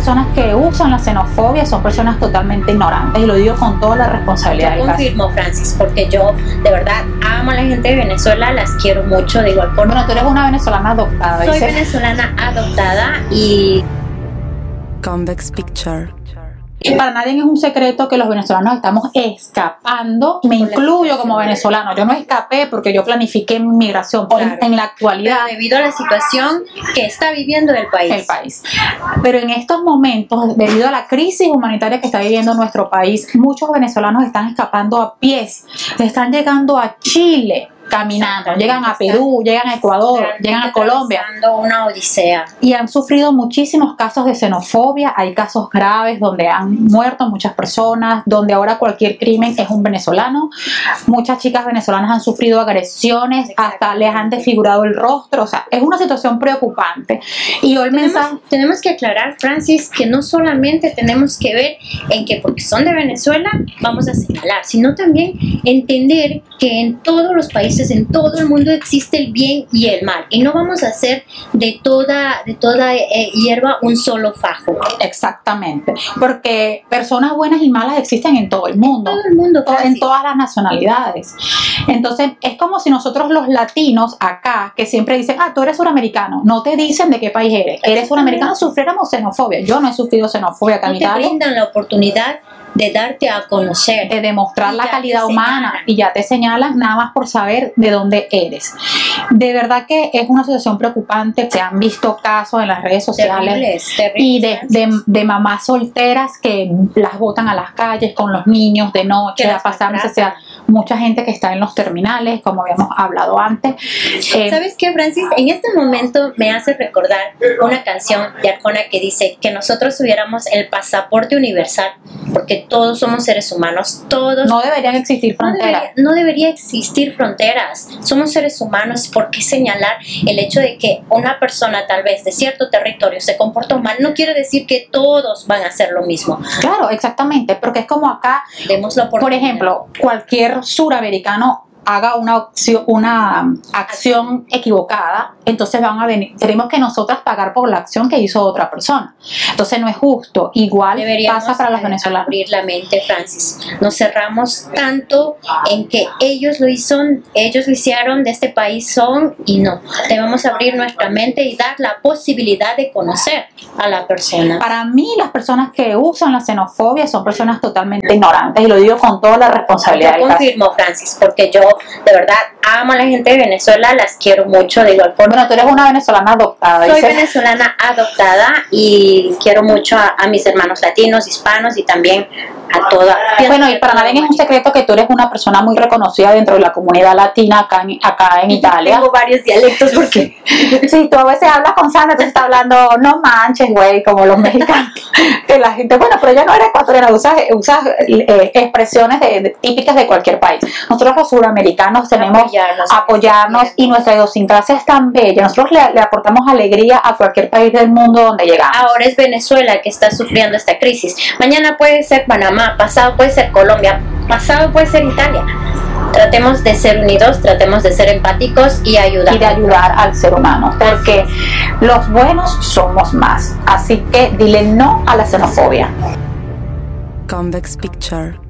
personas que usan la xenofobia son personas totalmente ignorantes y lo digo con toda la responsabilidad Yo del caso. confirmo, Francis, porque yo de verdad amo a la gente de Venezuela, las quiero mucho de igual forma. Bueno, tú eres una venezolana adoptada. Soy dice- venezolana adoptada y Convex Picture. Y para nadie es un secreto que los venezolanos estamos escapando. Me incluyo como venezolano. Yo no escapé porque yo planifiqué mi migración. Claro. En la actualidad, debido a la situación que está viviendo el país. el país. Pero en estos momentos, debido a la crisis humanitaria que está viviendo nuestro país, muchos venezolanos están escapando a pies, están llegando a Chile caminando, llegan a Perú, llegan a Ecuador, llegan a Colombia. una odisea. y han sufrido muchísimos casos de xenofobia, hay casos graves donde han muerto muchas personas, donde ahora cualquier crimen es un venezolano, muchas chicas venezolanas han sufrido agresiones, hasta les han desfigurado el rostro, o sea, es una situación preocupante. Y hoy el mensaje... Tenemos, tenemos que aclarar, Francis, que no solamente tenemos que ver en que porque son de Venezuela vamos a señalar, sino también entender que en todos los países, en todo el mundo existe el bien y el mal. Y no vamos a hacer de toda, de toda eh, hierba un solo fajo. Exactamente, porque personas buenas y malas existen en todo el mundo. Todo el mundo, to- en todas las nacionalidades. Entonces, es como si nosotros los latinos acá, que siempre dicen, ah, tú eres suramericano, no te dicen de qué país eres. Eres suramericano, sufriéramos xenofobia. Yo no he sufrido xenofobia acá en no te Italia. brindan la oportunidad de darte a conocer. De demostrar la calidad humana señalan. y ya te señalan nada más por saber de dónde eres. De verdad que es una situación preocupante. Se han visto casos en las redes sociales Terribles, terribles, y de, de, de mamás solteras que las botan a las calles con los niños de noche, a pasar necesidad. Mucha gente que está en los terminales, como habíamos hablado antes. Eh, ¿Sabes qué, Francis? En este momento me hace recordar una canción de Arjona que dice que nosotros tuviéramos el pasaporte universal, porque todos somos seres humanos, todos. no deberían existir no fronteras. debería, no debería existir fronteras. Somos seres humanos. ¿Por qué señalar el hecho de que una persona tal vez de cierto territorio se comportó mal? No quiere decir que todos van a hacer lo mismo. Claro, exactamente, porque es como acá, Demos la por ejemplo, cualquier suramericano haga una, opción- una acción equivocada, entonces van a venir, tenemos que nosotras pagar por la acción que hizo otra persona. Entonces no es justo. Igual Deberíamos pasa para los venezolanos. abrir la mente, Francis. Nos cerramos tanto en que ellos lo hicieron, ellos lo hicieron, de este país son y no. Debemos abrir nuestra mente y dar la posibilidad de conocer a la persona. Para mí, las personas que usan la xenofobia son personas totalmente ignorantes y lo digo con toda la responsabilidad Yo confirmo, Francis, porque yo de verdad amo a la gente de Venezuela, las quiero mucho de igual forma. Bueno, tú eres una venezolana adoptada. Soy venezolana adoptada y quiero mucho a, a mis hermanos latinos, hispanos y también a toda. Bueno, y para nadie es un secreto que tú eres una persona muy reconocida dentro de la comunidad latina acá en, acá en Italia. Tengo varios dialectos porque Sí, tú a veces hablas con Sandra, entonces está hablando, no manches, güey, como los mexicanos. Que la gente, bueno, pero ella no era ecuatoriana, usas, usas eh, expresiones de- de- típicas de cualquier país. Nosotros los suramericanos tenemos Apoyarnos. apoyarnos y nuestra idiosincrasia es tan bella. Nosotros le, le aportamos alegría a cualquier país del mundo donde llegamos. ahora es Venezuela que está sufriendo esta crisis. Mañana puede ser Panamá, pasado puede ser Colombia, pasado puede ser Italia. Tratemos de ser unidos, tratemos de ser empáticos y ayudar. y de ayudar al ser humano, porque los buenos somos más. Así que dile no a la xenofobia. Convex Picture.